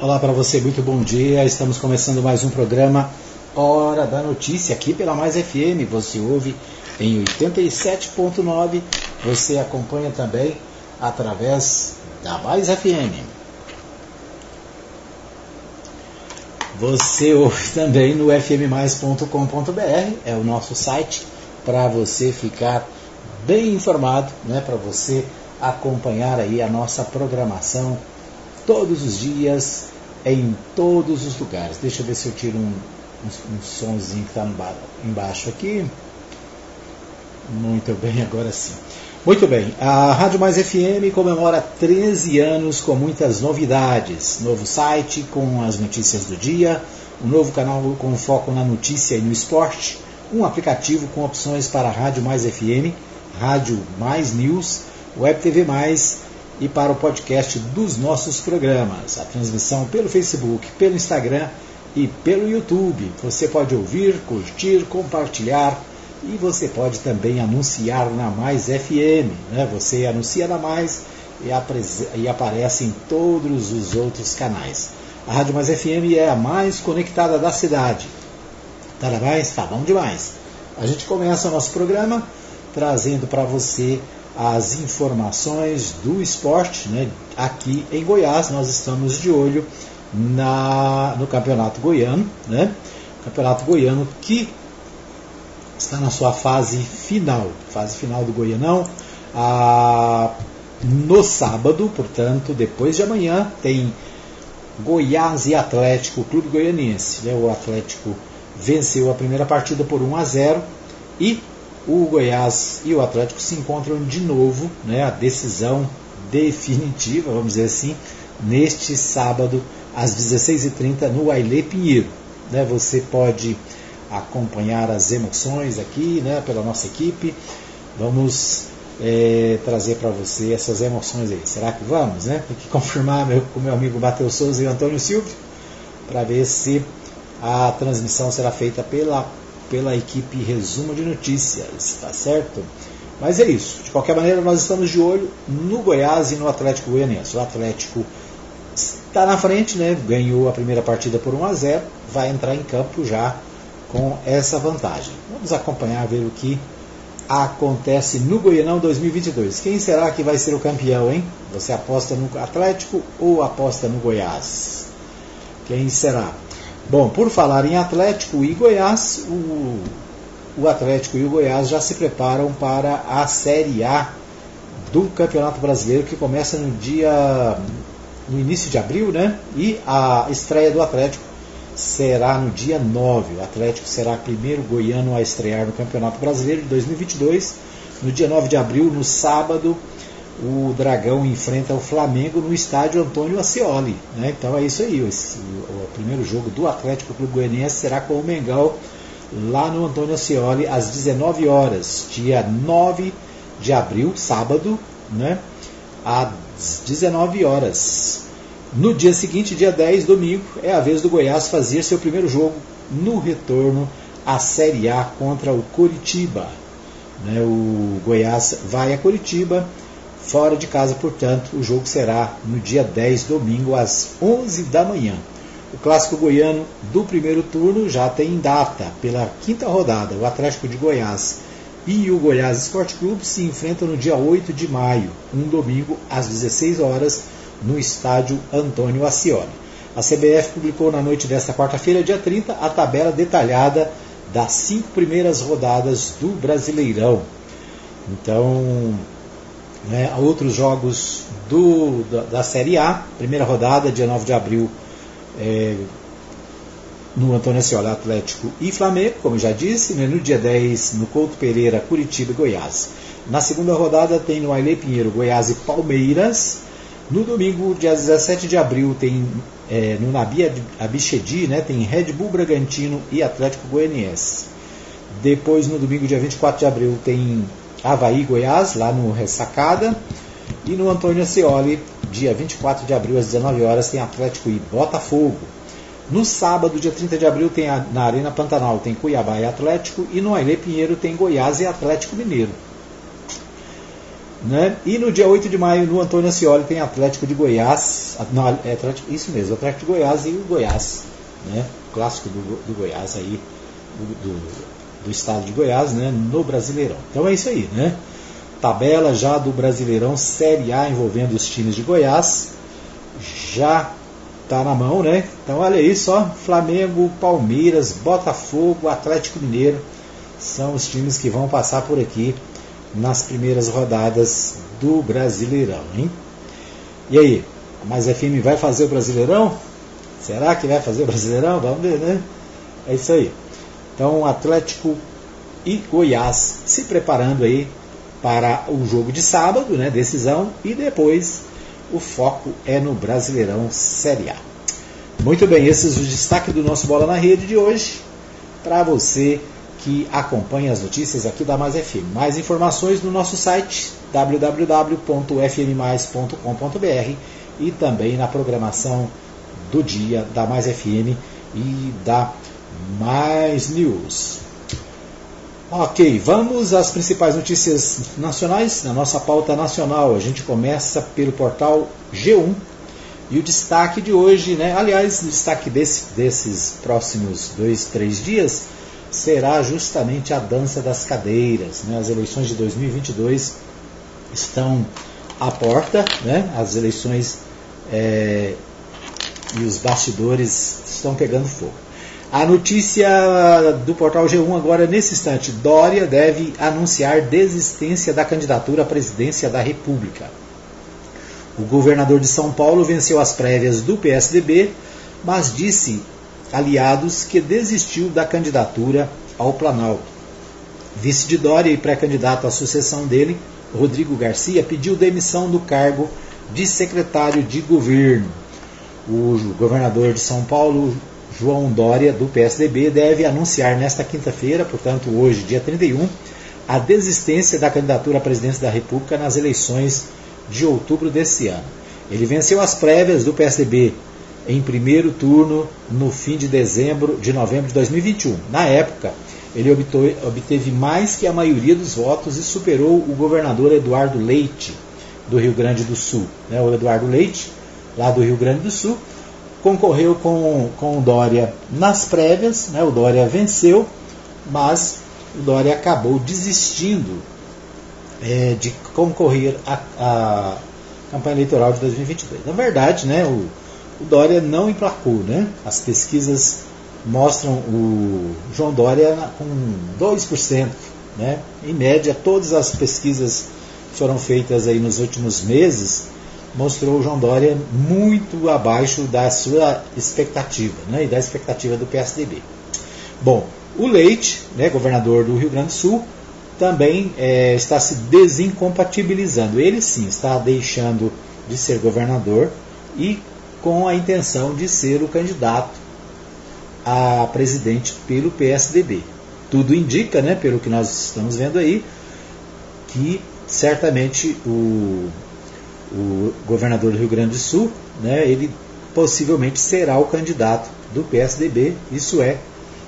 Olá para você, muito bom dia. Estamos começando mais um programa Hora da Notícia aqui pela Mais FM. Você ouve em 87.9. Você acompanha também através da Mais FM. Você ouve também no fmmais.com.br, é o nosso site para você ficar bem informado, né, para você acompanhar aí a nossa programação todos os dias, em todos os lugares. Deixa eu ver se eu tiro um, um, um sonzinho que está embaixo aqui. Muito bem, agora sim. Muito bem, a Rádio Mais FM comemora 13 anos com muitas novidades. Novo site com as notícias do dia, um novo canal com foco na notícia e no esporte, um aplicativo com opções para Rádio Mais FM, Rádio Mais News, Web TV Mais e para o podcast dos nossos programas. A transmissão pelo Facebook, pelo Instagram e pelo YouTube. Você pode ouvir, curtir, compartilhar e você pode também anunciar na Mais FM. Né? Você anuncia na Mais e, e aparece em todos os outros canais. A Rádio Mais FM é a mais conectada da cidade. Parabéns, tá bom demais. A gente começa o nosso programa trazendo para você as informações do esporte. Né? Aqui em Goiás, nós estamos de olho na, no Campeonato Goiano. Né? Campeonato Goiano que está na sua fase final, fase final do Goianão. Ah, no sábado, portanto, depois de amanhã, tem Goiás e Atlético, Clube Goianiense. Né? O Atlético venceu a primeira partida por 1 a 0 e o Goiás e o Atlético se encontram de novo, né, a decisão definitiva, vamos dizer assim, neste sábado às 16h30 no Ailê Pinheiro. Né, você pode acompanhar as emoções aqui né, pela nossa equipe. Vamos é, trazer para você essas emoções aí. Será que vamos? Né? Tem que confirmar meu, com meu amigo Matheus Souza e Antônio Silvio para ver se a transmissão será feita pela pela equipe Resumo de Notícias, tá certo? Mas é isso. De qualquer maneira, nós estamos de olho no Goiás e no Atlético Goianiense. O Atlético está na frente, né? Ganhou a primeira partida por 1 a 0, vai entrar em campo já com essa vantagem. Vamos acompanhar ver o que acontece no Goianão 2022. Quem será que vai ser o campeão, hein? Você aposta no Atlético ou aposta no Goiás? Quem será? Bom, por falar em Atlético e Goiás, o, o Atlético e o Goiás já se preparam para a Série A do Campeonato Brasileiro, que começa no dia no início de abril, né? E a estreia do Atlético será no dia 9. O Atlético será o primeiro goiano a estrear no Campeonato Brasileiro de 2022, no dia 9 de abril, no sábado o Dragão enfrenta o Flamengo no estádio Antônio Ascioli. Né? Então é isso aí. Esse, o primeiro jogo do Atlético Clube Goianiense será com o Mengão lá no Antônio Ascioli às 19 horas, dia 9 de abril, sábado, né? às 19 horas. No dia seguinte, dia 10, domingo, é a vez do Goiás fazer seu primeiro jogo no retorno à Série A contra o Curitiba. Né? O Goiás vai a Curitiba Fora de casa, portanto, o jogo será no dia 10, domingo, às 11 da manhã. O clássico goiano do primeiro turno já tem data. Pela quinta rodada, o Atlético de Goiás e o Goiás Esporte Clube se enfrentam no dia 8 de maio, um domingo, às 16 horas, no estádio Antônio Ascioli. A CBF publicou na noite desta quarta-feira, dia 30, a tabela detalhada das cinco primeiras rodadas do Brasileirão. Então, né, outros jogos do, da, da, Série A, primeira rodada, dia 9 de abril, é, no Antônio Ascioli, Atlético e Flamengo, como já disse, né, no dia 10, no Couto Pereira, Curitiba e Goiás. Na segunda rodada tem no Aile Pinheiro, Goiás e Palmeiras. No domingo, dia 17 de abril, tem é, no Nabi Abichedi, né, tem Red Bull Bragantino e Atlético Goianiense. Depois, no domingo, dia 24 de abril, tem Havaí, Goiás, lá no Ressacada. E no Antônio Ascioli, dia 24 de abril, às 19 horas, tem Atlético e Botafogo. No sábado, dia 30 de abril, tem a, na Arena Pantanal tem Cuiabá e Atlético. E no Ailê Pinheiro tem Goiás e Atlético Mineiro. Né? E no dia 8 de maio, no Antônio Ascioli, tem Atlético de Goiás. Não, é Atlético, isso mesmo, Atlético de Goiás e o Goiás. Né? Clássico do, do Goiás aí, do, do, do, estado de Goiás, né? no Brasileirão. Então é isso aí, né? Tabela já do Brasileirão Série A envolvendo os times de Goiás. Já tá na mão, né? Então olha aí só, Flamengo, Palmeiras, Botafogo, Atlético Mineiro são os times que vão passar por aqui nas primeiras rodadas do Brasileirão, hein? E aí, a Mais FM vai fazer o Brasileirão? Será que vai fazer o Brasileirão? Vamos ver, né? É isso aí. Então, Atlético e Goiás se preparando aí para o jogo de sábado, né? Decisão e depois o foco é no Brasileirão Série A. Muito bem, esses os destaques do nosso Bola na Rede de hoje. Para você que acompanha as notícias aqui da Mais FM. Mais informações no nosso site www.fmmais.com.br e também na programação do dia da Mais FM e da Mais News. Ok, vamos às principais notícias nacionais. Na nossa pauta nacional, a gente começa pelo portal G1. E o destaque de hoje, né? aliás, o destaque desse, desses próximos dois, três dias será justamente a dança das cadeiras. Né? As eleições de 2022 estão à porta, né? as eleições é, e os bastidores estão pegando fogo. A notícia do portal G1 agora, nesse instante, Dória deve anunciar desistência da candidatura à presidência da República. O governador de São Paulo venceu as prévias do PSDB, mas disse aliados que desistiu da candidatura ao Planalto. Vice de Dória e pré-candidato à sucessão dele, Rodrigo Garcia, pediu demissão do cargo de secretário de governo. O governador de São Paulo, João Dória, do PSDB, deve anunciar nesta quinta-feira, portanto hoje, dia 31, a desistência da candidatura à presidência da República nas eleições de outubro desse ano. Ele venceu as prévias do PSDB em primeiro turno no fim de dezembro de novembro de 2021. Na época, ele obteve mais que a maioria dos votos e superou o governador Eduardo Leite, do Rio Grande do Sul. O Eduardo Leite, lá do Rio Grande do Sul, concorreu com, com o Dória nas prévias, né? o Dória venceu, mas o Dória acabou desistindo é, de concorrer à, campanha eleitoral de 2022. Na verdade, né, o, o Dória não emplacou. Né? As pesquisas mostram o João Dória com 2%. Né? Em média, todas as pesquisas foram feitas aí nos últimos meses mostrou o João Dória muito abaixo da sua expectativa né, e da expectativa do PSDB. Bom, o Leite, né, governador do Rio Grande do Sul, também é, está se desincompatibilizando. Ele sim está deixando de ser governador e com a intenção de ser o candidato a presidente pelo PSDB. Tudo indica, né, pelo que nós estamos vendo aí, que certamente o o governador do Rio Grande do Sul, né, ele possivelmente será o candidato do PSDB, isso é,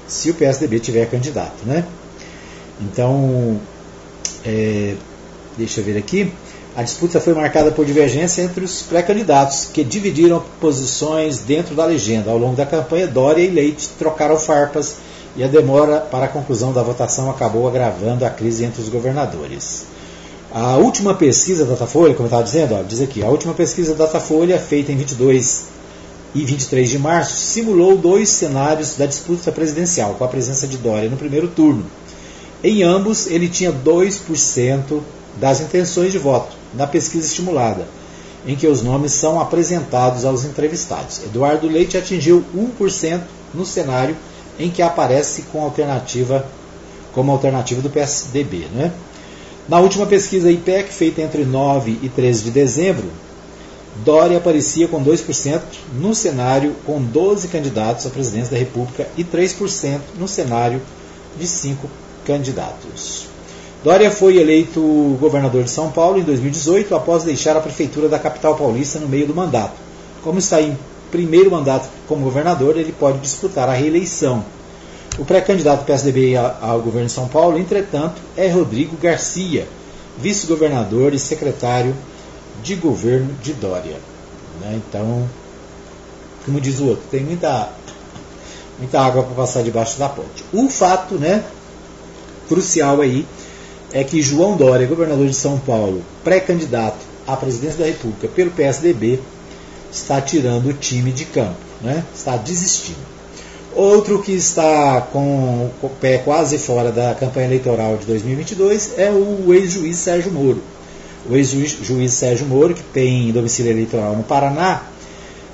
se o PSDB tiver candidato. Né? Então, é, deixa eu ver aqui. A disputa foi marcada por divergência entre os pré-candidatos, que dividiram posições dentro da legenda. Ao longo da campanha, Dória e Leite trocaram farpas e a demora para a conclusão da votação acabou agravando a crise entre os governadores. A última pesquisa da Datafolha, como eu estava dizendo, ó, diz aqui, a última pesquisa da Datafolha, feita em 22 e 23 de março, simulou dois cenários da disputa presidencial, com a presença de Dória no primeiro turno. Em ambos, ele tinha 2% das intenções de voto, na pesquisa estimulada, em que os nomes são apresentados aos entrevistados. Eduardo Leite atingiu 1% no cenário em que aparece com alternativa, como alternativa do PSDB. Né? Na última pesquisa IPEC, feita entre 9 e 13 de dezembro, Dória aparecia com 2% no cenário com 12 candidatos à presidência da República e 3% no cenário de 5 candidatos. Dória foi eleito governador de São Paulo em 2018 após deixar a prefeitura da capital paulista no meio do mandato. Como está em primeiro mandato como governador, ele pode disputar a reeleição. O pré-candidato PSDB ao governo de São Paulo, entretanto, é Rodrigo Garcia, vice-governador e secretário de governo de Dória. Né? Então, como diz o outro, tem muita, muita água para passar debaixo da ponte. O fato né, crucial aí é que João Dória, governador de São Paulo, pré-candidato à presidência da República pelo PSDB, está tirando o time de campo, né? está desistindo. Outro que está com o pé quase fora da campanha eleitoral de 2022 é o ex-juiz Sérgio Moro. O ex-juiz Sérgio Moro, que tem domicílio eleitoral no Paraná,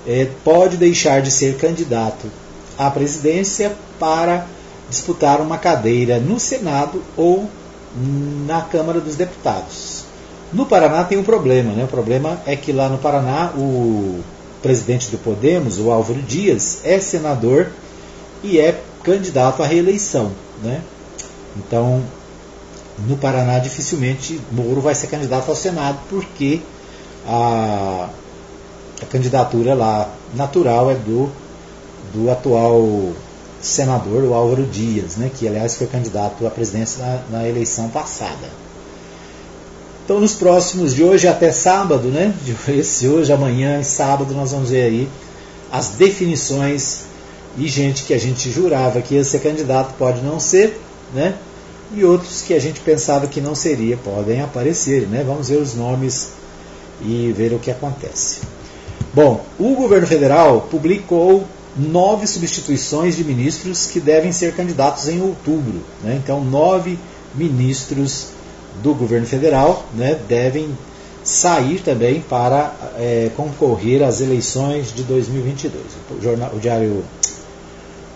é, pode deixar de ser candidato à presidência para disputar uma cadeira no Senado ou na Câmara dos Deputados. No Paraná tem um problema, né? O problema é que lá no Paraná o presidente do Podemos, o Álvaro Dias, é senador e é candidato à reeleição. Né? Então, no Paraná, dificilmente Moro vai ser candidato ao Senado, porque a, a candidatura lá natural é do, do atual senador, o Álvaro Dias, né, que aliás foi candidato à presidência na, na eleição passada. Então, nos próximos de hoje até sábado, né? De esse hoje, amanhã e sábado, nós vamos ver aí as definições e gente que a gente jurava que ia ser candidato pode não ser, né? E outros que a gente pensava que não seria podem aparecer, né? Vamos ver os nomes e ver o que acontece. Bom, o governo federal publicou nove substituições de ministros que devem ser candidatos em outubro. Né? Então, nove ministros do governo federal né, devem sair também para é, concorrer às eleições de 2022. O, jornal, o diário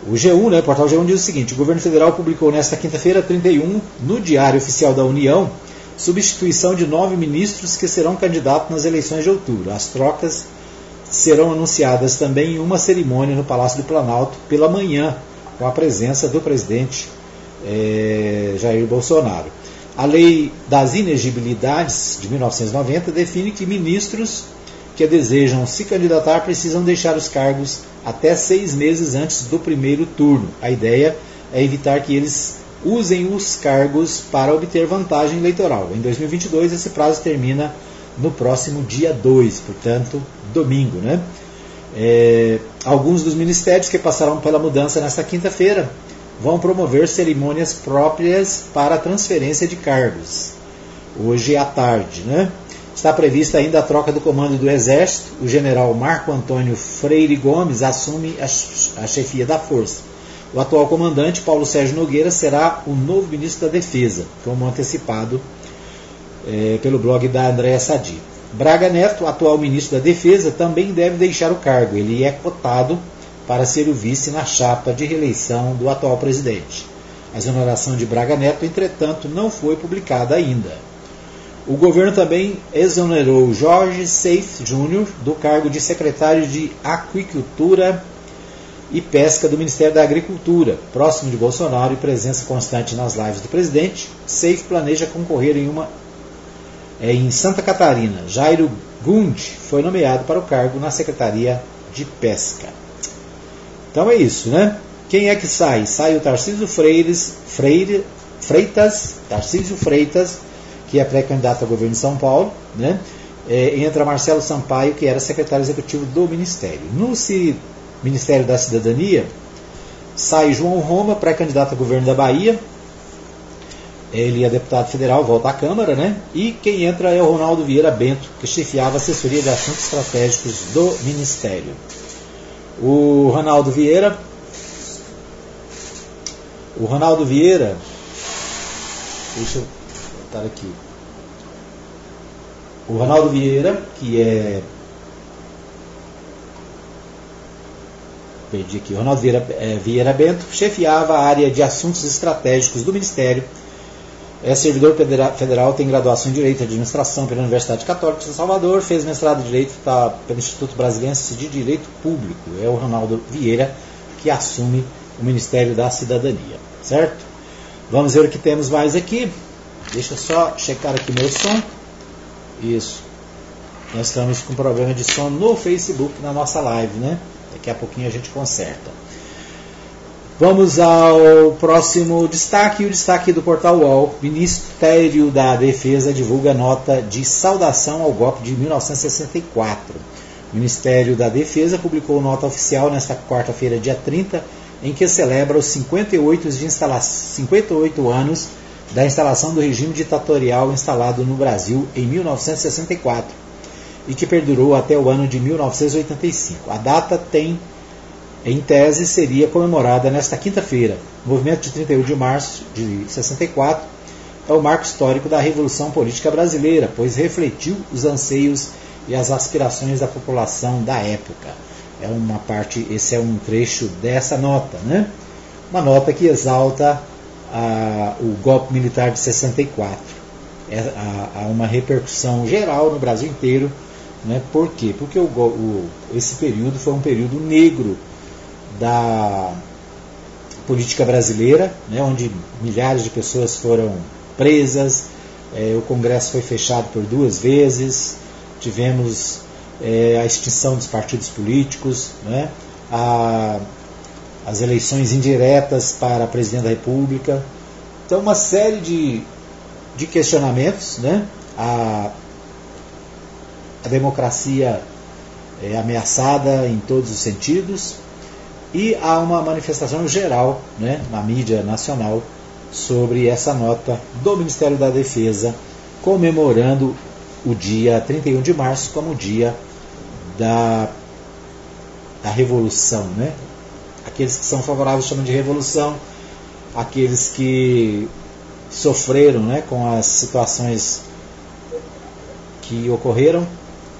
o G1, né, o portal G1 diz o seguinte: o governo federal publicou nesta quinta-feira, 31, no Diário Oficial da União, substituição de nove ministros que serão candidatos nas eleições de outubro. As trocas serão anunciadas também em uma cerimônia no Palácio do Planalto pela manhã, com a presença do presidente é, Jair Bolsonaro. A lei das inegibilidades de 1990 define que ministros que desejam se candidatar precisam deixar os cargos até seis meses antes do primeiro turno. A ideia é evitar que eles usem os cargos para obter vantagem eleitoral. Em 2022, esse prazo termina no próximo dia 2, portanto, domingo. Né? É, alguns dos ministérios que passarão pela mudança nesta quinta-feira vão promover cerimônias próprias para transferência de cargos. Hoje à tarde. Né? Está prevista ainda a troca do comando do Exército. O general Marco Antônio Freire Gomes assume a chefia da força. O atual comandante, Paulo Sérgio Nogueira, será o novo ministro da Defesa, como antecipado é, pelo blog da Andréa Sadi. Braga Neto, atual ministro da Defesa, também deve deixar o cargo. Ele é cotado para ser o vice na chapa de reeleição do atual presidente. A exoneração de Braga Neto, entretanto, não foi publicada ainda. O governo também exonerou Jorge Seif Júnior do cargo de secretário de Aquicultura e Pesca do Ministério da Agricultura. Próximo de Bolsonaro e presença constante nas lives do presidente, Seif planeja concorrer em uma é, em Santa Catarina. Jairo Gund foi nomeado para o cargo na Secretaria de Pesca. Então é isso, né? Quem é que sai? Sai o Tarcísio Freires, Freire, Freitas, Tarcísio Freitas, que é pré-candidato a governo de São Paulo, né? É, entra Marcelo Sampaio, que era secretário executivo do Ministério. No Ministério da Cidadania, sai João Roma, pré-candidato a governo da Bahia. Ele é deputado federal, volta à Câmara, né? E quem entra é o Ronaldo Vieira Bento, que chefiava a assessoria de assuntos estratégicos do Ministério. O Ronaldo Vieira. O Ronaldo Vieira. Deixa eu botar aqui. O Ronaldo Vieira, que é. Perdi aqui. O Ronaldo Vieira, é, Vieira Bento chefiava a área de assuntos estratégicos do Ministério. É servidor federal, tem graduação em Direito e Administração pela Universidade Católica de Salvador, fez mestrado em Direito tá, pelo Instituto Brasileiro de Direito Público. É o Ronaldo Vieira que assume o Ministério da Cidadania, certo? Vamos ver o que temos mais aqui. Deixa eu só checar aqui meu som. Isso. Nós estamos com problema de som no Facebook na nossa live, né? Daqui a pouquinho a gente conserta. Vamos ao próximo destaque, o destaque do portal UOL. Ministério da Defesa divulga nota de saudação ao golpe de 1964. O Ministério da Defesa publicou nota oficial nesta quarta-feira, dia 30, em que celebra os 58, de 58 anos da instalação do regime ditatorial instalado no Brasil em 1964 e que perdurou até o ano de 1985. A data tem em tese, seria comemorada nesta quinta-feira. O movimento de 31 de março de 64 é o marco histórico da Revolução Política Brasileira, pois refletiu os anseios e as aspirações da população da época. É uma parte, esse é um trecho dessa nota, né? Uma nota que exalta a, o golpe militar de 64. É, há, há uma repercussão geral no Brasil inteiro, né? Por quê? Porque o, o, esse período foi um período negro da política brasileira, né, onde milhares de pessoas foram presas, é, o Congresso foi fechado por duas vezes, tivemos é, a extinção dos partidos políticos, né, a, as eleições indiretas para presidente da República. Então, uma série de, de questionamentos. Né, a, a democracia é ameaçada em todos os sentidos, e há uma manifestação geral né, na mídia nacional sobre essa nota do Ministério da Defesa comemorando o dia 31 de março como o dia da, da revolução. Né? Aqueles que são favoráveis chamam de revolução, aqueles que sofreram né, com as situações que ocorreram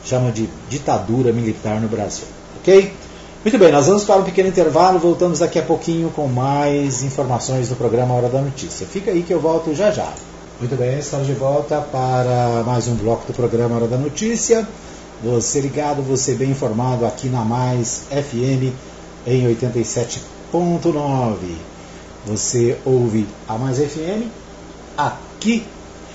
chamam de ditadura militar no Brasil. Ok? Muito bem, nós vamos para um pequeno intervalo, voltamos daqui a pouquinho com mais informações do programa Hora da Notícia. Fica aí que eu volto já já. Muito bem, estamos de volta para mais um bloco do programa Hora da Notícia. Você ligado, você bem informado aqui na Mais FM em 87.9. Você ouve a Mais FM aqui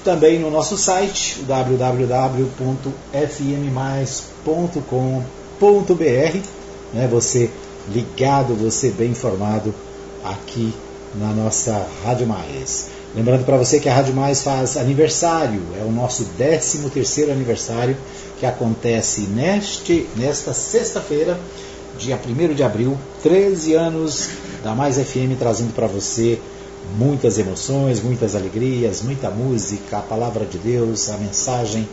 também no nosso site www.fmmais.com.br né, você ligado, você bem informado aqui na nossa Rádio Mais. Lembrando para você que a Rádio Mais faz aniversário, é o nosso 13 terceiro aniversário que acontece neste, nesta sexta-feira, dia 1 de abril, 13 anos da Mais FM trazendo para você muitas emoções, muitas alegrias, muita música, a palavra de Deus, a mensagem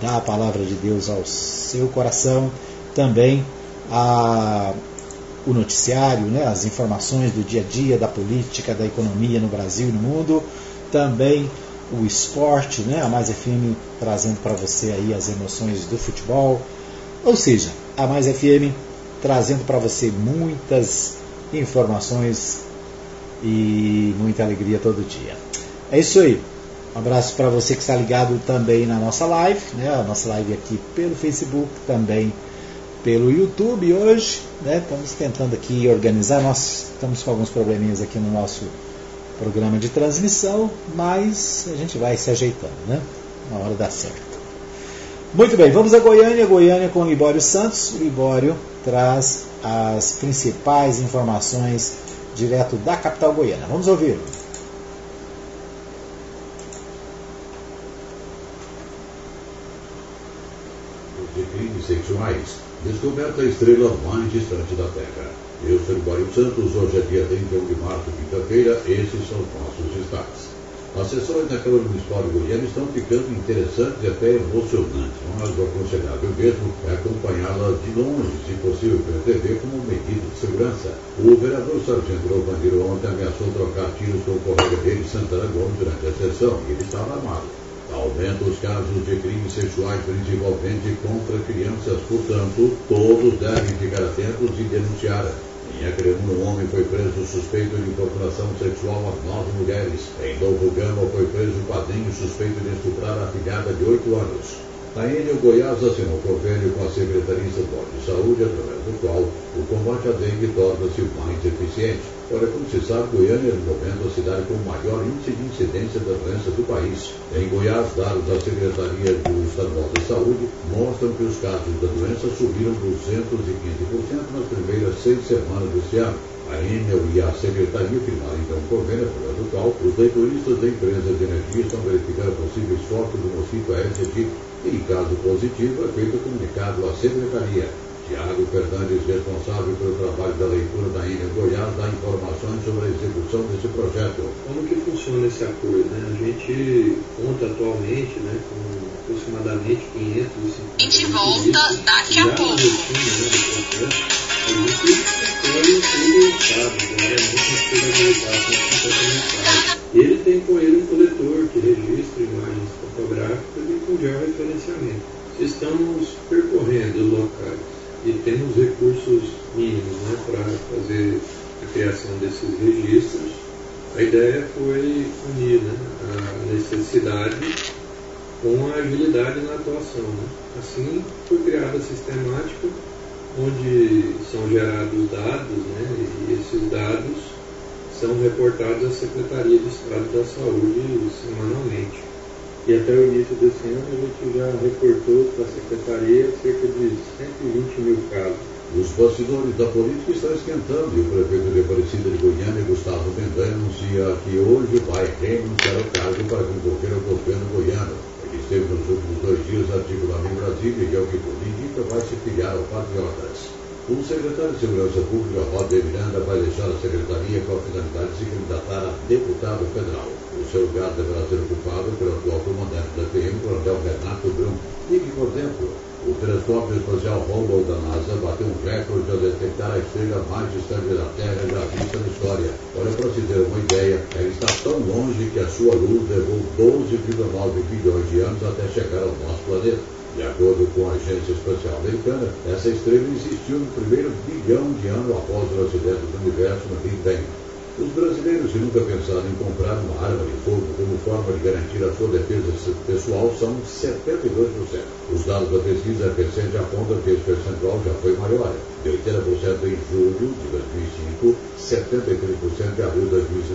da palavra de Deus ao seu coração, também a, o noticiário, né, as informações do dia a dia, da política, da economia no Brasil e no mundo, também o esporte, né, a Mais FM trazendo para você aí as emoções do futebol, ou seja, a Mais FM trazendo para você muitas informações e muita alegria todo dia. É isso aí. Um abraço para você que está ligado também na nossa live, né? A nossa live aqui pelo Facebook, também pelo YouTube hoje. Né? Estamos tentando aqui organizar. Nós estamos com alguns probleminhas aqui no nosso programa de transmissão, mas a gente vai se ajeitando, né? Na hora dá certo. Muito bem, vamos a Goiânia. Goiânia com Libório Santos. Libório traz as principais informações direto da capital goiana. Vamos crimes sexuais Descoberta a estrela mais distante da Terra. Eu sou Mário Santos, hoje é dia 31 de março, quinta-feira, esses são os nossos destaques. As sessões da Câmara Municipal de Goiânia estão ficando interessantes e até emocionantes, mas o aconselhável mesmo é acompanhá-las de longe, se possível pela TV, como medida de segurança. O vereador Sargento Rovandiro ontem ameaçou trocar tiros com o colega dele, Santana Gomes, durante a sessão, e ele estava armado. Aumenta os casos de crimes sexuais, principalmente contra crianças. Portanto, todos devem ficar atentos e denunciar. Em Acreúna, um homem foi preso suspeito de importunação sexual a nove mulheres. Em Novo Gama, foi preso um padrinho suspeito de estuprar a filhada de oito anos. Ilha, o Goiás assinou convênio com a Secretaria Estadual de Saúde, através do qual o combate à dengue torna-se mais eficiente. Olha, como se sabe, Goiânia é no momento a cidade com o maior índice de incidência da doença do país. Em Goiás, dados da Secretaria do Estadual de Saúde mostram que os casos da doença subiram 215% nas primeiras seis semanas deste ano. A Enel e a Secretaria firmaram então um convênio através do qual os leitoristas da empresa de energia estão verificando possíveis focos do mosquito Aedes em caso positivo, é feito comunicado à Secretaria Tiago Fernandes, responsável pelo trabalho da leitura da Ilha Goiás, dá informações sobre a execução desse projeto. Como que funciona esse acordo? Né? A gente conta atualmente né, com aproximadamente 550 A gente volta daqui a pouco. Né, a gente escolhe todo o Estado, né? é muito responsabilidade, muito Ele tem com ele um coletor que registra imagens fotográficas e com georreferenciamento. Estamos percorrendo os locais e temos recursos mínimos né, para fazer a criação desses registros. A ideia foi unir né, a necessidade com a agilidade na atuação. Né? Assim foi criada a sistemática, onde são gerados dados né, e esses dados são reportados à Secretaria de Estado da Saúde semanalmente. E até o início desse ano a gente já reportou para a Secretaria cerca de 120 mil casos. Os bastidores da política estão esquentando e o prefeito de Aparecida de Goiânia, Gustavo Mendanha, anuncia que hoje vai renunciar ao cargo para concorrer ao governo goiano. Ele esteve nos últimos dois dias articulando em Brasília e, ao que tudo indica, vai se filiar ao Patriotas. O secretário de Segurança Pública, Roder Miranda, vai deixar a secretaria com a finalidade de se candidatar a deputado federal. O seu lugar deverá ser ocupado pelo atual comandante da PM, Coronel Renato Brum. Fique por dentro. O telescópio espacial Hubble da NASA bateu um recorde ao detectar a estrela mais distante da Terra já vista na história. Olha, para se ter uma ideia, ela está tão longe que a sua luz levou 12,9 bilhões de anos até chegar ao nosso planeta. De acordo com a Agência Espacial Americana, essa estrela existiu no primeiro bilhão de anos após o nascimento do universo no Big Bang. Os brasileiros que nunca pensaram em comprar uma arma de fogo como forma de garantir a sua defesa pessoal são 72%. Os dados da pesquisa recente apontam que esse percentual já foi maior, de 80% em julho de 2005, 73% em abril de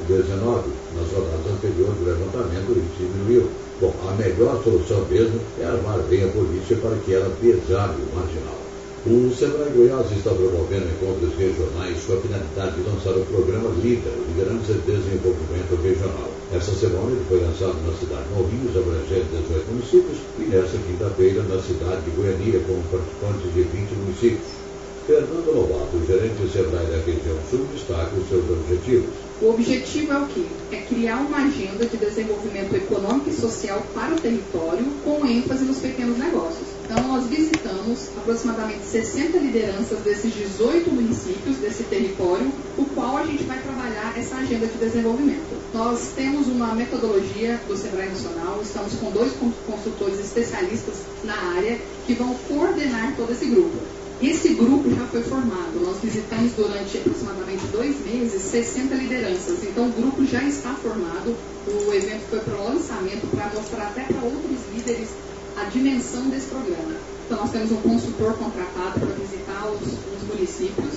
2019. Nas rodadas anteriores do levantamento, isso diminuiu. Bom, a melhor solução mesmo é armar bem a polícia para que ela desarme o marginal. O Sebrae Goiás está promovendo encontros regionais com a finalidade de lançar o programa LIDER, Liderança de Desenvolvimento Regional. Essa semana ele foi lançado na cidade de Morrinhos, abrangendo 18 municípios, e nesta quinta-feira na cidade de Goiânia, com participantes de 20 municípios. Fernando Lobato, gerente do Sebrae da região sul, destaca os seus objetivos. O objetivo é o quê? É criar uma agenda de desenvolvimento econômico e social para o território, com ênfase nos pequenos negócios. Então, nós visitamos aproximadamente 60 lideranças desses 18 municípios desse território, o qual a gente vai trabalhar essa agenda de desenvolvimento. Nós temos uma metodologia do Sebrae Nacional, estamos com dois consultores especialistas na área que vão coordenar todo esse grupo. Esse grupo já foi formado. Nós visitamos durante aproximadamente dois meses 60 lideranças. Então o grupo já está formado. O evento foi para o lançamento para mostrar até para outros líderes a dimensão desse programa. Então nós temos um consultor contratado para visitar os, os municípios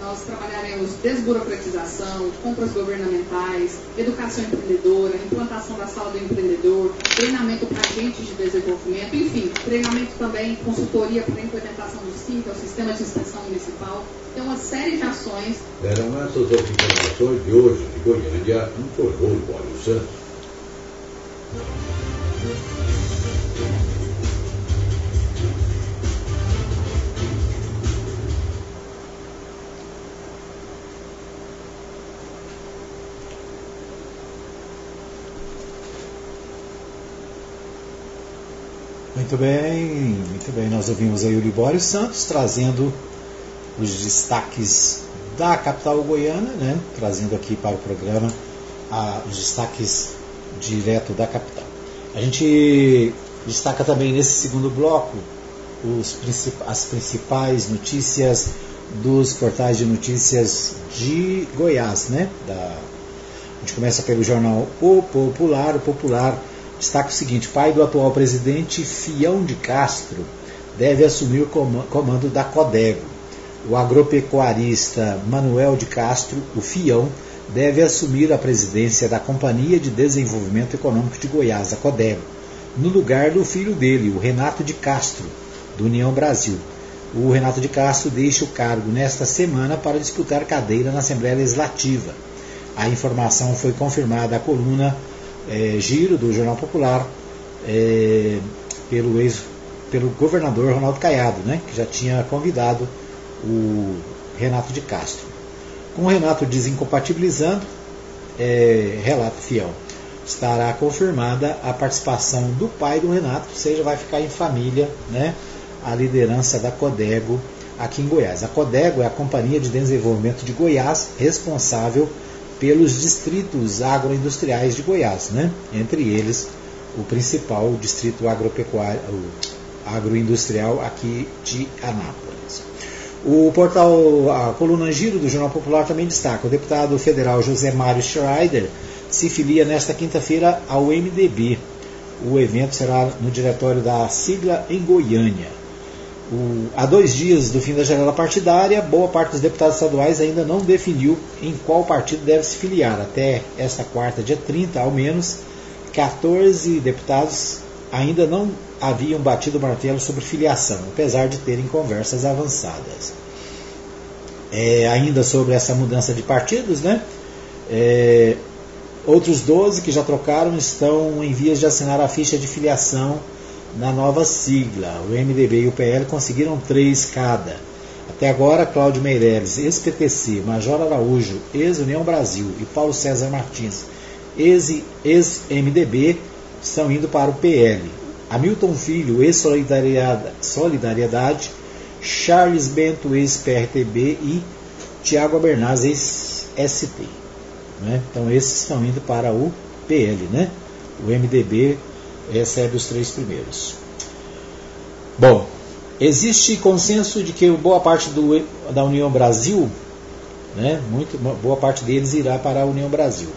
nós trabalharemos desburocratização, compras governamentais, educação empreendedora, implantação da sala do empreendedor, treinamento para agentes de desenvolvimento, enfim, treinamento também, consultoria para a implementação do SIM, que é o Sistema de Inspeção Municipal. Tem uma série de ações. Eram essas as informações de hoje de Goiânia, informou o Paulo Santos. Muito bem, muito bem. Nós ouvimos aí o Libório Santos trazendo os destaques da capital goiana, né? trazendo aqui para o programa ah, os destaques direto da capital. A gente destaca também nesse segundo bloco os, as principais notícias dos portais de notícias de Goiás, né? Da, a gente começa pelo jornal O Popular, o Popular destaca o seguinte: pai do atual presidente Fião de Castro deve assumir o comando da Codego. O agropecuarista Manuel de Castro, o Fião, deve assumir a presidência da Companhia de Desenvolvimento Econômico de Goiás, a Codego, no lugar do filho dele, o Renato de Castro, do União Brasil. o Renato de Castro deixa o cargo nesta semana para disputar cadeira na Assembleia Legislativa. A informação foi confirmada à coluna é, Giro do Jornal Popular é, pelo, ex, pelo governador Ronaldo Caiado, né, que já tinha convidado o Renato de Castro. Com o Renato desincompatibilizando, é, relato fiel, estará confirmada a participação do pai do Renato, ou seja, vai ficar em família né, a liderança da Codego aqui em Goiás. A Codego é a Companhia de Desenvolvimento de Goiás, responsável pelos distritos agroindustriais de Goiás, né? entre eles o principal o distrito agropecuário, agroindustrial aqui de Anápolis. O portal, a coluna Giro do Jornal Popular também destaca, o deputado federal José Mário Schreider se filia nesta quinta-feira ao MDB. O evento será no diretório da sigla em Goiânia. O, há dois dias do fim da janela partidária, boa parte dos deputados estaduais ainda não definiu em qual partido deve se filiar. Até esta quarta, dia 30, ao menos, 14 deputados ainda não haviam batido o martelo sobre filiação, apesar de terem conversas avançadas. É, ainda sobre essa mudança de partidos, né? É, outros 12 que já trocaram estão em vias de assinar a ficha de filiação na nova sigla. O MDB e o PL conseguiram três cada. Até agora, Cláudio Meireles, ex-PTC, Major Araújo, ex-União Brasil e Paulo César Martins, ex-MDB, estão indo para o PL. Hamilton Filho, ex-Solidariedade, Charles Bento, ex-PRTB e Tiago Abernaz, ex-ST. Né? Então, esses estão indo para o PL. Né? O MDB recebe os três primeiros. Bom, existe consenso de que boa parte do, da União Brasil, né, muito, boa parte deles irá para a União Brasil.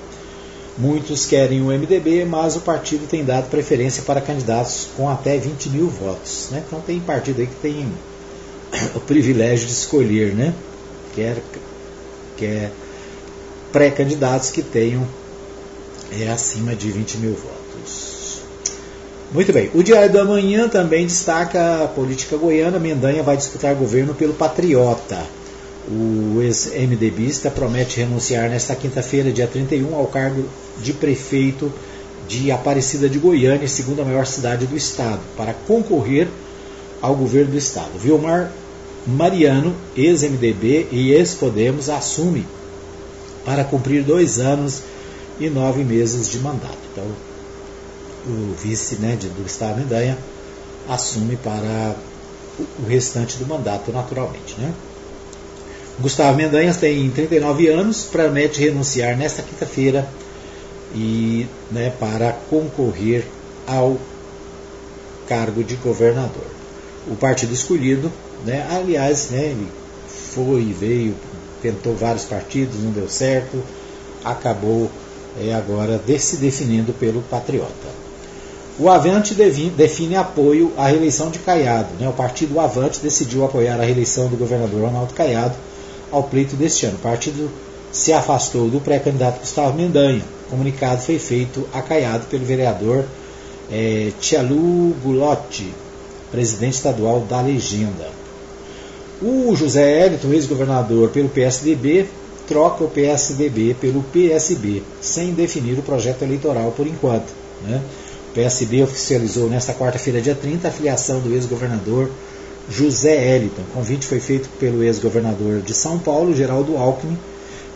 Muitos querem o MDB, mas o partido tem dado preferência para candidatos com até 20 mil votos. Né? Então tem partido aí que tem o privilégio de escolher, né? Quer, quer pré-candidatos que tenham é, acima de 20 mil votos. Muito bem. O Diário da Manhã também destaca a política goiana. Mendanha vai disputar governo pelo Patriota. O ex-MDBista promete renunciar nesta quinta-feira, dia 31, ao cargo de prefeito de Aparecida de Goiânia, segunda maior cidade do estado, para concorrer ao governo do estado. Vilmar Mariano, ex-MDB e ex-Podemos, assume para cumprir dois anos e nove meses de mandato. Então, o vice né, do estado Mendanha assume para o restante do mandato, naturalmente. Né? Gustavo Mendanha tem 39 anos, promete renunciar nesta quinta-feira e né, para concorrer ao cargo de governador. O partido escolhido, né, aliás, né, ele foi e veio, tentou vários partidos, não deu certo, acabou é, agora se definindo pelo Patriota. O Avante define apoio à reeleição de Caiado. Né? O partido Avante decidiu apoiar a reeleição do governador Ronaldo Caiado ao pleito deste ano. O partido se afastou do pré-candidato Gustavo Mendanha. O comunicado foi feito a Caiado pelo vereador é, Tialu Gulotti, presidente estadual da Legenda. O José Hélito, ex-governador pelo PSDB, troca o PSDB pelo PSB, sem definir o projeto eleitoral por enquanto. Né? O PSB oficializou nesta quarta-feira, dia 30, a filiação do ex-governador José Eliton. O convite foi feito pelo ex-governador de São Paulo, Geraldo Alckmin.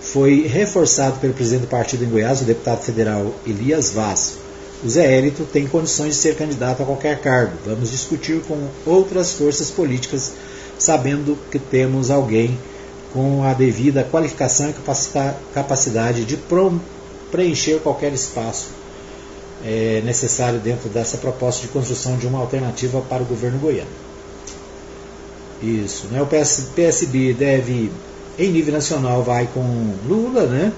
Foi reforçado pelo presidente do partido em Goiás, o deputado federal Elias Vaz. O Zé Elito tem condições de ser candidato a qualquer cargo. Vamos discutir com outras forças políticas, sabendo que temos alguém com a devida qualificação e capacidade de preencher qualquer espaço é, necessário dentro dessa proposta de construção de uma alternativa para o governo goiano. Isso, né? O PS, PSB deve, em nível nacional, vai com Lula, né?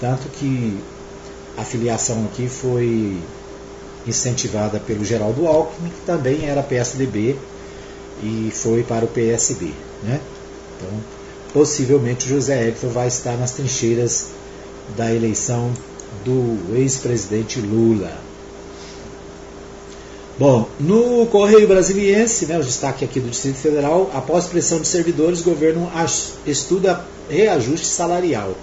Tanto que a filiação aqui foi incentivada pelo Geraldo Alckmin, que também era PSDB e foi para o PSB, né? Então, possivelmente o José Hector vai estar nas trincheiras da eleição do ex-presidente Lula. Bom, no Correio Brasiliense, né, o destaque aqui do Distrito Federal, após pressão de servidores, governo estuda reajuste salarial.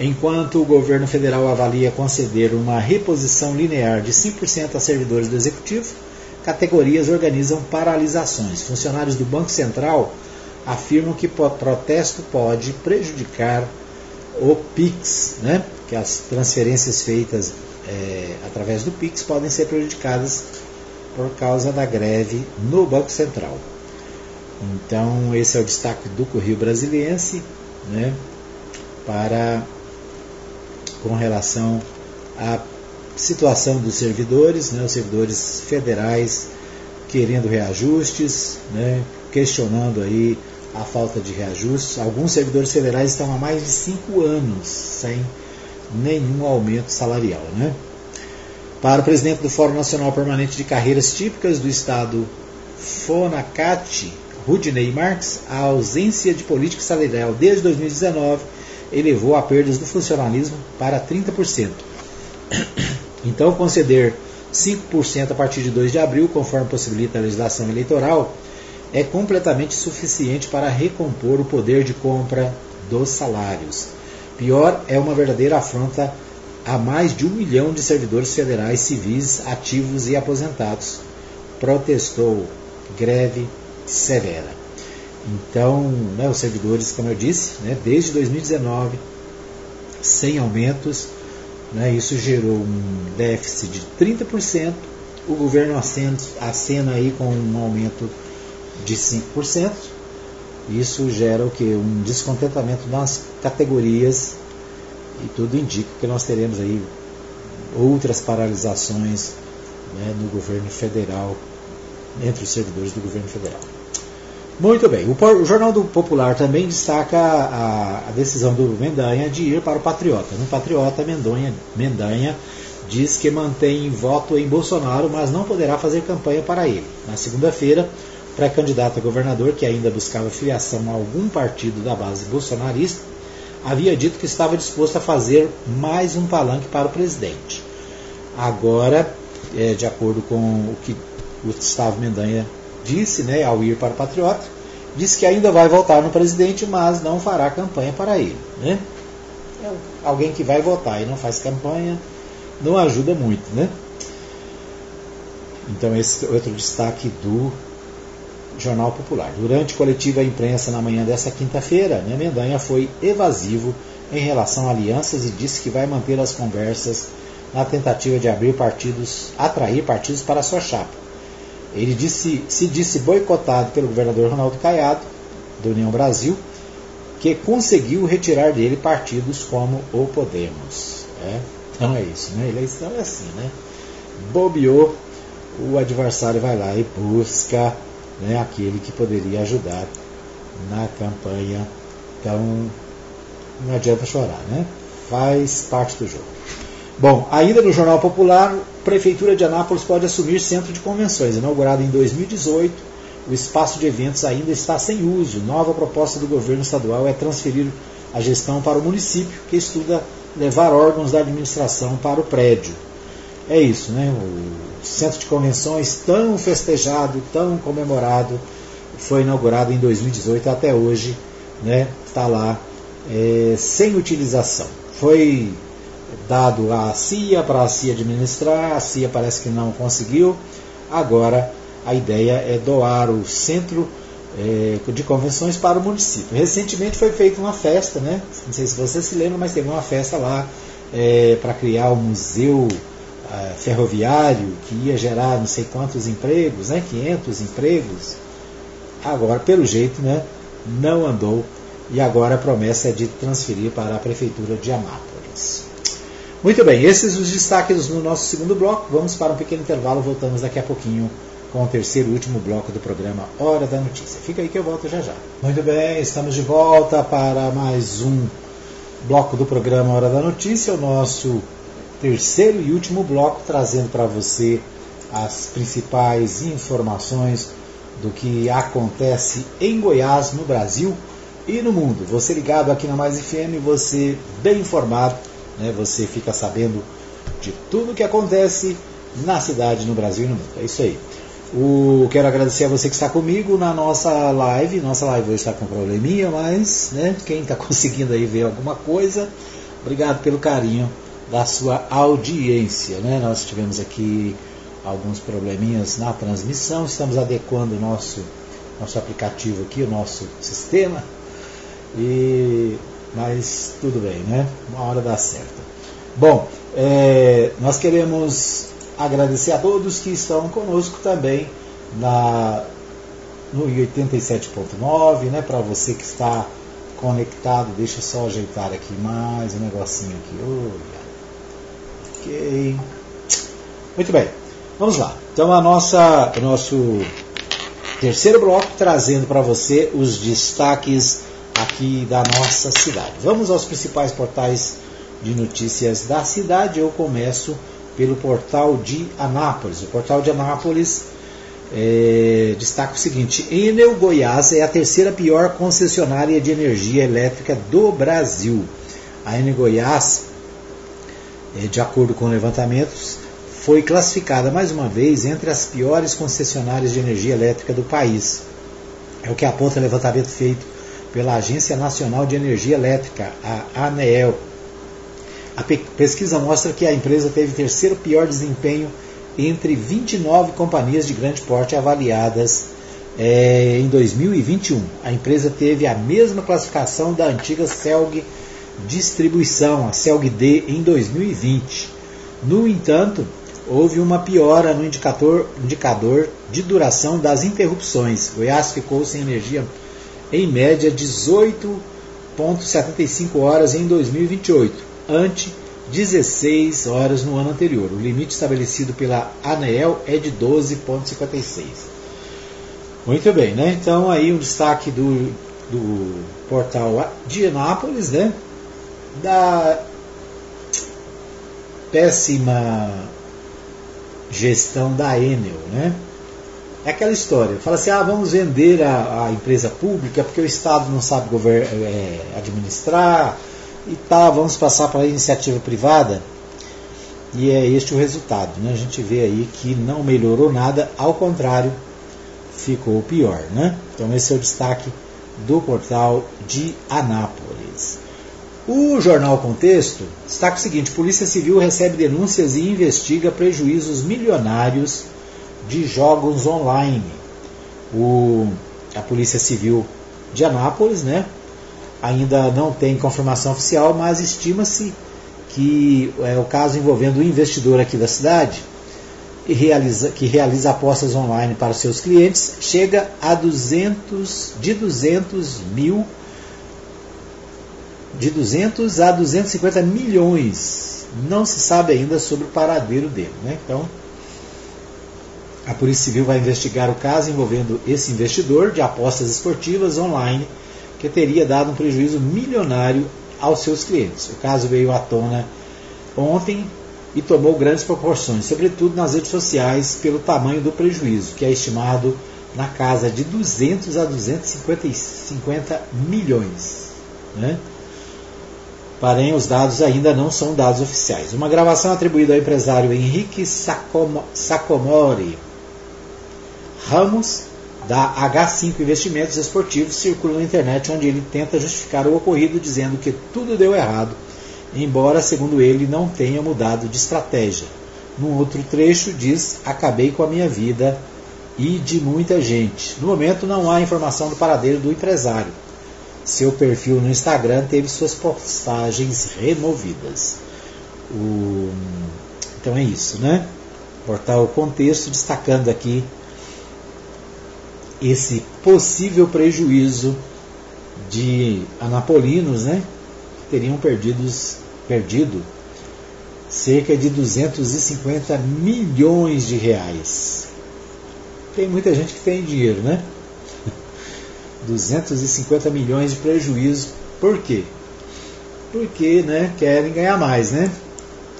Enquanto o governo federal avalia conceder uma reposição linear de 5% a servidores do executivo, categorias organizam paralisações. Funcionários do Banco Central afirmam que protesto pode prejudicar o PIX, né? Que as transferências feitas é, através do PIX podem ser prejudicadas por causa da greve no Banco Central. Então, esse é o destaque do Correio Brasiliense né, para com relação à situação dos servidores, né, os servidores federais querendo reajustes, né, questionando aí a falta de reajustes. Alguns servidores federais estão há mais de cinco anos sem nenhum aumento salarial. Né? Para o presidente do Fórum Nacional Permanente de Carreiras Típicas do Estado Fonacate, Rudney Marx, a ausência de política salarial desde 2019 elevou a perdas do funcionalismo para 30%. Então, conceder 5% a partir de 2 de abril, conforme possibilita a legislação eleitoral, é completamente suficiente para recompor o poder de compra dos salários. Pior é uma verdadeira afronta a mais de um milhão de servidores federais civis ativos e aposentados. Protestou greve severa. Então, né, os servidores, como eu disse, né, desde 2019, sem aumentos, né, isso gerou um déficit de 30%. O governo acena, acena aí com um aumento de 5%. Isso gera o que? Um descontentamento nas categorias e tudo indica que nós teremos aí outras paralisações né, no governo federal, entre os servidores do governo federal. Muito bem, o, Jornal do Popular também destaca a, a, decisão do Mendanha de ir para o Patriota. No Patriota, Mendanha, Mendanha diz que mantém voto em Bolsonaro, mas não poderá fazer campanha para ele. Na segunda-feira, pré-candidato a governador, que ainda buscava filiação a algum partido da base bolsonarista, havia dito que estava disposto a fazer mais um palanque para o presidente. Agora, é, de acordo com o que o Gustavo Mendanha disse, né, ao ir para o Patriota, disse que ainda vai votar no presidente, mas não fará campanha para ele. Né? É alguém que vai votar e não faz campanha não ajuda muito. Né? Então, esse é outro destaque do Jornal Popular. Durante coletiva imprensa na manhã dessa quinta-feira, né, Mendanha foi evasivo em relação a alianças e disse que vai manter as conversas na tentativa de abrir partidos, atrair partidos para sua chapa. Ele disse, se disse boicotado pelo governador Ronaldo Caiado, do União Brasil, que conseguiu retirar dele partidos como o Podemos. É? Então é isso, né? Eleição é assim, né? Bobeou, o adversário vai lá e busca né, aquele que poderia ajudar na campanha. Então, não adianta chorar, né? Faz parte do jogo. Bom, ainda no Jornal Popular, Prefeitura de Anápolis pode assumir centro de convenções. Inaugurado em 2018, o espaço de eventos ainda está sem uso. Nova proposta do governo estadual é transferir a gestão para o município, que estuda levar órgãos da administração para o prédio. É isso, né? O centro de convenções tão festejado, tão comemorado, foi inaugurado em 2018 até hoje, né? Está lá é, sem utilização. Foi dado à CIA para a CIA administrar, a CIA parece que não conseguiu. Agora a ideia é doar o centro é, de convenções para o município. Recentemente foi feita uma festa, né? Não sei se você se lembra, mas teve uma festa lá é, para criar o museu ferroviário que ia gerar não sei quantos empregos, né? 500 empregos. Agora, pelo jeito, né? Não andou e agora a promessa é de transferir para a prefeitura de Amápolis. Muito bem, esses os destaques no nosso segundo bloco. Vamos para um pequeno intervalo, voltamos daqui a pouquinho com o terceiro e último bloco do programa Hora da Notícia. Fica aí que eu volto já já. Muito bem, estamos de volta para mais um bloco do programa Hora da Notícia, o nosso terceiro e último bloco, trazendo para você as principais informações do que acontece em Goiás, no Brasil e no mundo. Você ligado aqui na Mais FM, você bem informado, né? você fica sabendo de tudo o que acontece na cidade, no Brasil e no mundo. É isso aí. O, quero agradecer a você que está comigo na nossa live. Nossa live hoje está com probleminha, mas né, quem está conseguindo aí ver alguma coisa, obrigado pelo carinho da sua audiência. Né? Nós tivemos aqui alguns probleminhas na transmissão, estamos adequando o nosso, nosso aplicativo aqui, o nosso sistema. E, mas tudo bem, né? Uma hora dá certo. Bom, é, nós queremos agradecer a todos que estão conosco também na, no 87.9, né? Para você que está conectado, deixa eu só ajeitar aqui mais um negocinho aqui. Ok. Muito bem. Vamos lá. Então a nossa, o nosso terceiro bloco trazendo para você os destaques aqui da nossa cidade. Vamos aos principais portais de notícias da cidade. Eu começo pelo portal de Anápolis. O portal de Anápolis é, destaca o seguinte: Enel Goiás é a terceira pior concessionária de energia elétrica do Brasil. A Enel Goiás, de acordo com levantamentos, foi classificada mais uma vez entre as piores concessionárias de energia elétrica do país. É o que aponta o levantamento feito pela Agência Nacional de Energia Elétrica, a ANEEL. A pesquisa mostra que a empresa teve terceiro pior desempenho entre 29 companhias de grande porte avaliadas é, em 2021. A empresa teve a mesma classificação da antiga Celg Distribuição, a Celg D, em 2020. No entanto, houve uma piora no indicador, indicador de duração das interrupções. Goiás ficou sem energia em média 18,75 horas em 2028, ante 16 horas no ano anterior. O limite estabelecido pela ANEEL é de 12,56. Muito bem, né? Então aí o um destaque do, do portal de Anápolis, né? Da péssima gestão da Enel, né? É aquela história, fala assim, ah, vamos vender a, a empresa pública porque o Estado não sabe é, administrar e tá, vamos passar para a iniciativa privada. E é este o resultado. Né? A gente vê aí que não melhorou nada, ao contrário, ficou pior. Né? Então esse é o destaque do portal de Anápolis. O jornal Contexto destaca o seguinte: Polícia Civil recebe denúncias e investiga prejuízos milionários de jogos online. O, a Polícia Civil de Anápolis, né, ainda não tem confirmação oficial, mas estima-se que é o caso envolvendo um investidor aqui da cidade que realiza, que realiza apostas online para seus clientes chega a 200 de 200 mil de 200 a 250 milhões. Não se sabe ainda sobre o paradeiro dele. Né? Então, a Polícia Civil vai investigar o caso envolvendo esse investidor de apostas esportivas online que teria dado um prejuízo milionário aos seus clientes. O caso veio à tona ontem e tomou grandes proporções, sobretudo nas redes sociais, pelo tamanho do prejuízo, que é estimado na casa de 200 a 250 milhões. Né? Porém, os dados ainda não são dados oficiais. Uma gravação atribuída ao empresário Henrique Sacomori Ramos, da H5 Investimentos Esportivos, circula na internet onde ele tenta justificar o ocorrido dizendo que tudo deu errado, embora, segundo ele, não tenha mudado de estratégia. Num outro trecho diz: Acabei com a minha vida e de muita gente. No momento não há informação do paradeiro do empresário seu perfil no Instagram teve suas postagens removidas. O... Então é isso, né? Portal Contexto destacando aqui esse possível prejuízo de anapolinos, né? Teriam perdidos, perdido cerca de 250 milhões de reais. Tem muita gente que tem dinheiro, né? 250 milhões de prejuízo. Por quê? Porque né, querem ganhar mais, né?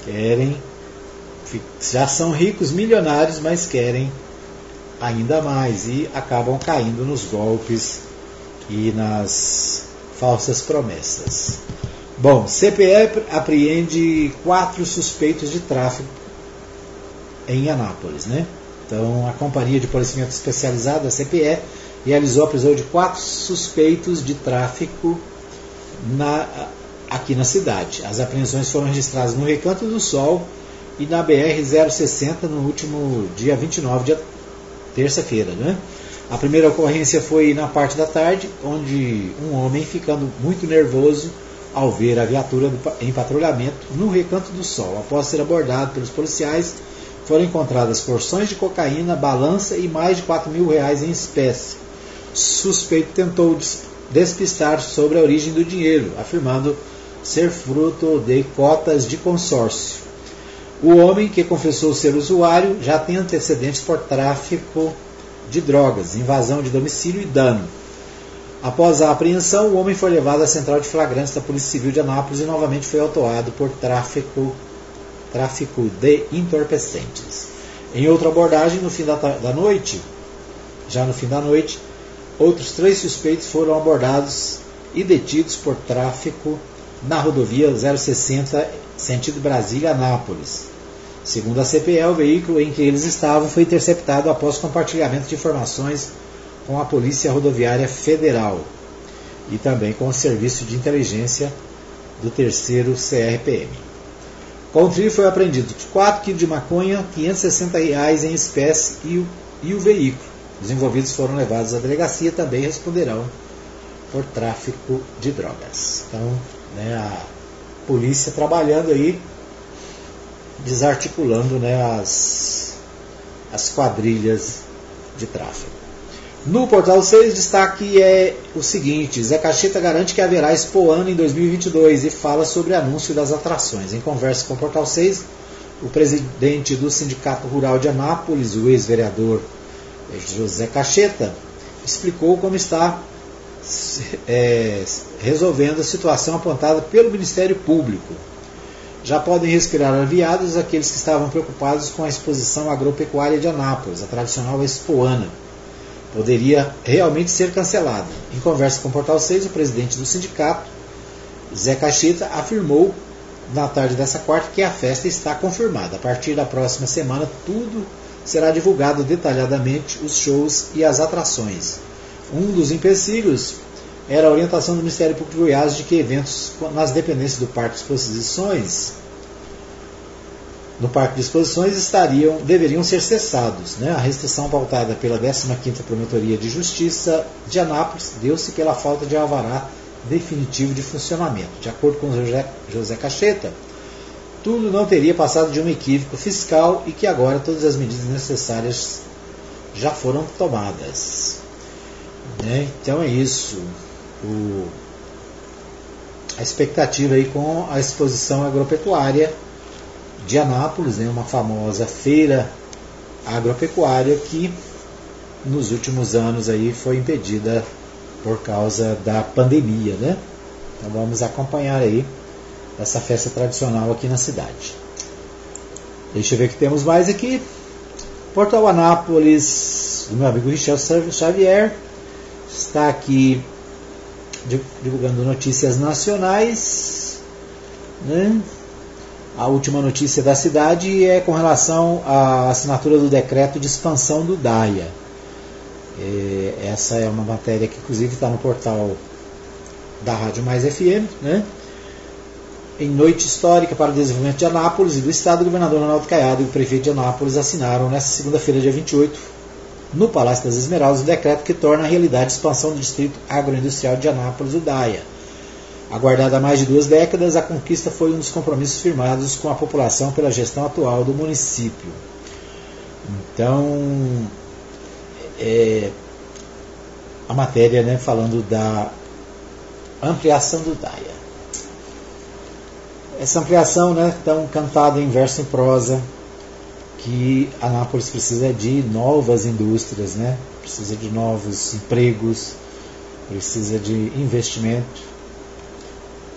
Querem. Já são ricos, milionários, mas querem ainda mais e acabam caindo nos golpes e nas falsas promessas. Bom, CPE apreende quatro suspeitos de tráfico em Anápolis. Né? Então, a Companhia de Policiamento Especializado, a CPE, realizou a prisão de quatro suspeitos de tráfico na, aqui na cidade. As apreensões foram registradas no Recanto do Sol e na BR-060 no último dia 29, dia terça-feira. Né? A primeira ocorrência foi na parte da tarde, onde um homem, ficando muito nervoso ao ver a viatura em patrulhamento no Recanto do Sol, após ser abordado pelos policiais, foram encontradas porções de cocaína, balança e mais de 4 mil reais em espécie. Suspeito tentou despistar sobre a origem do dinheiro, afirmando ser fruto de cotas de consórcio. O homem, que confessou ser usuário, já tem antecedentes por tráfico de drogas, invasão de domicílio e dano. Após a apreensão, o homem foi levado à central de flagrantes da Polícia Civil de Anápolis e novamente foi autuado por tráfico, tráfico de entorpecentes. Em outra abordagem, no fim da, da noite, já no fim da noite, outros três suspeitos foram abordados e detidos por tráfico na rodovia 060, sentido Brasília-Anápolis. Segundo a CPE, o veículo em que eles estavam foi interceptado após compartilhamento de informações com a Polícia Rodoviária Federal e também com o Serviço de Inteligência do terceiro CRPM. Com o trio foi apreendido 4 kg de maconha, 560 reais em espécie e o, e o veículo. Os envolvidos foram levados à delegacia e também responderão por tráfico de drogas. Então, né, a polícia trabalhando aí desarticulando né, as, as quadrilhas de tráfego. No portal 6, destaque é o seguinte: Zé Cacheta garante que haverá Expo Ano em 2022 e fala sobre anúncio das atrações. Em conversa com o portal 6, o presidente do Sindicato Rural de Anápolis, o ex-vereador José Cacheta, explicou como está é, resolvendo a situação apontada pelo Ministério Público já podem respirar aliviados aqueles que estavam preocupados com a exposição agropecuária de Anápolis, a tradicional Expoana. Poderia realmente ser cancelada. Em conversa com o Portal 6, o presidente do sindicato, Zé Cacheta, afirmou na tarde dessa quarta que a festa está confirmada. A partir da próxima semana, tudo será divulgado detalhadamente, os shows e as atrações. Um dos empecilhos era a orientação do Ministério Público de Goiás de que eventos nas dependências do Parque de Exposições no Parque de Exposições estariam, deveriam ser cessados. Né? A restrição pautada pela 15ª Promotoria de Justiça de Anápolis deu-se pela falta de alvará definitivo de funcionamento. De acordo com José, José Cacheta, tudo não teria passado de um equívoco fiscal e que agora todas as medidas necessárias já foram tomadas. Né? Então é isso o, a expectativa aí com a exposição agropecuária de Anápolis, né, uma famosa feira agropecuária que nos últimos anos aí foi impedida por causa da pandemia, né? Então vamos acompanhar aí essa festa tradicional aqui na cidade. Deixa eu ver o que temos mais aqui. Portal Anápolis, do meu amigo Richel Xavier, está aqui divulgando notícias nacionais. Né? A última notícia da cidade é com relação à assinatura do decreto de expansão do DAIA. É, essa é uma matéria que inclusive está no portal da Rádio Mais FM. Né? Em noite histórica para o desenvolvimento de Anápolis e do Estado, o governador Ronaldo Caiado e o prefeito de Anápolis assinaram nesta segunda-feira, dia 28, no Palácio das Esmeraldas o decreto que torna a realidade a expansão do Distrito Agroindustrial de Anápolis, o DAIA. Aguardada há mais de duas décadas, a conquista foi um dos compromissos firmados com a população pela gestão atual do município. Então, é, a matéria né, falando da ampliação do DAIA. Essa ampliação, né, tão cantada em verso e prosa, que Anápolis precisa de novas indústrias, né? precisa de novos empregos, precisa de investimento.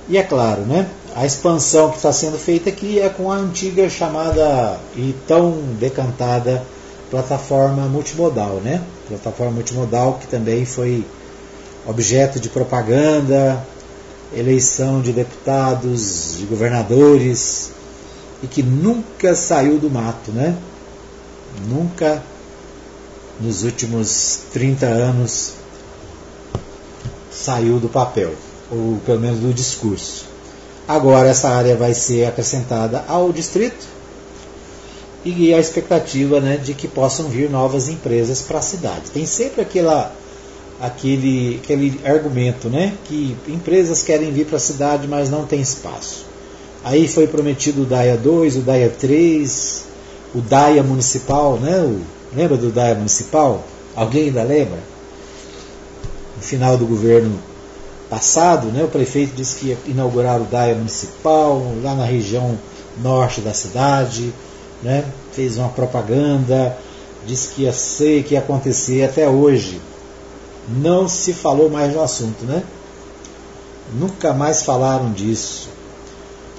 E é claro, né? a expansão que está sendo feita aqui é com a antiga chamada e tão decantada plataforma multimodal, né? Plataforma multimodal que também foi objeto de propaganda, eleição de deputados, de governadores, e que nunca saiu do mato, né? Nunca nos últimos 30 anos saiu do papel, ou pelo menos do discurso. Agora essa área vai ser acrescentada ao distrito e a expectativa né, de que possam vir novas empresas para a cidade. Tem sempre aquela, aquele, aquele argumento né, que empresas querem vir para a cidade, mas não tem espaço. Aí foi prometido o DAIA 2, o DAIA 3, o DAIA municipal, né? O, lembra do DAIA municipal? Alguém ainda lembra? No final do governo passado, né, o prefeito disse que ia inaugurar o DAIA municipal lá na região norte da cidade, né, fez uma propaganda, disse que ia ser, que ia acontecer até hoje. Não se falou mais no assunto, né? Nunca mais falaram disso.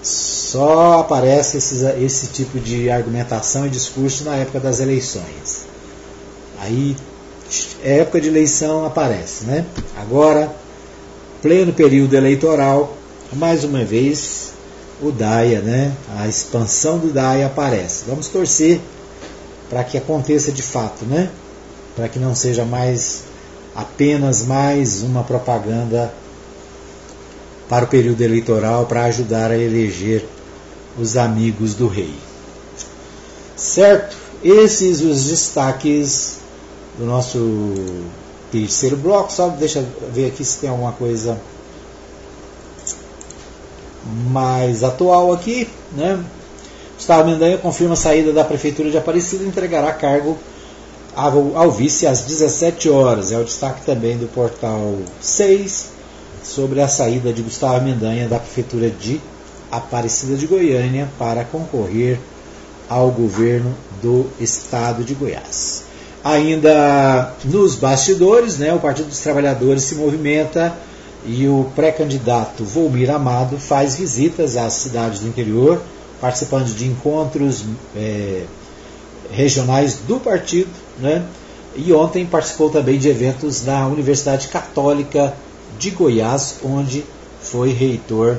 Só aparece esses, esse tipo de argumentação e discurso na época das eleições. Aí, é época de eleição aparece, né? Agora, pleno período eleitoral, mais uma vez o DAIA, né? A expansão do DAIA aparece. Vamos torcer para que aconteça de fato, né? Para que não seja mais apenas mais uma propaganda para o período eleitoral para ajudar a eleger os amigos do rei. Certo? Esses os destaques do nosso terceiro bloco. Só deixa ver aqui se tem alguma coisa mais atual aqui. Né? Gustavo Mendanha confirma a saída da Prefeitura de Aparecida e entregará cargo ao, ao vice às 17 horas. É o destaque também do portal 6 sobre a saída de Gustavo Mendanha da Prefeitura de Aparecida de Goiânia para concorrer ao governo do estado de Goiás. Ainda nos bastidores, né, o Partido dos Trabalhadores se movimenta e o pré-candidato Volmir Amado faz visitas às cidades do interior, participando de encontros é, regionais do partido, né, e ontem participou também de eventos na Universidade Católica de Goiás, onde foi reitor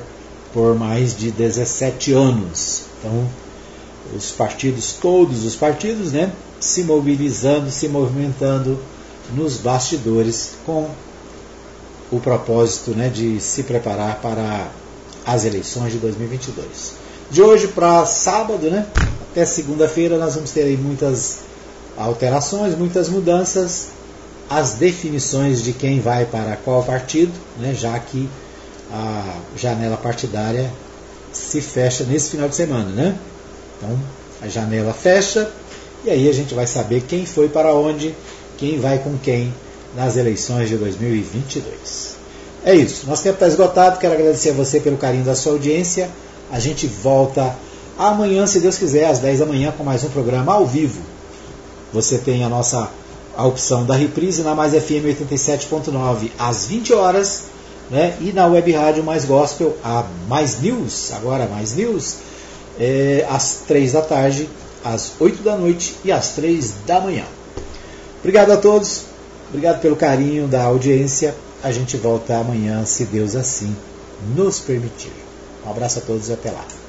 por mais de 17 anos. Então, os partidos, todos os partidos, né, se mobilizando, se movimentando nos bastidores com o propósito né, de se preparar para as eleições de 2022. De hoje para sábado, né, até segunda-feira, nós vamos ter muitas alterações, muitas mudanças, as definições de quem vai para qual partido, né, já que a janela partidária se fecha nesse final de semana, né? Então a janela fecha e aí a gente vai saber quem foi para onde, quem vai com quem nas eleições de 2022. É isso, nosso tempo está esgotado. Quero agradecer a você pelo carinho da sua audiência. A gente volta amanhã, se Deus quiser, às 10 da manhã, com mais um programa ao vivo. Você tem a nossa a opção da reprise na Mais FM 87.9 às 20 horas né? e na web rádio Mais Gospel, a Mais News, agora Mais News, é, às 3 da tarde, às 8 da noite e às 3 da manhã. Obrigado a todos, obrigado pelo carinho da audiência. A gente volta amanhã, se Deus assim nos permitir. Um abraço a todos e até lá.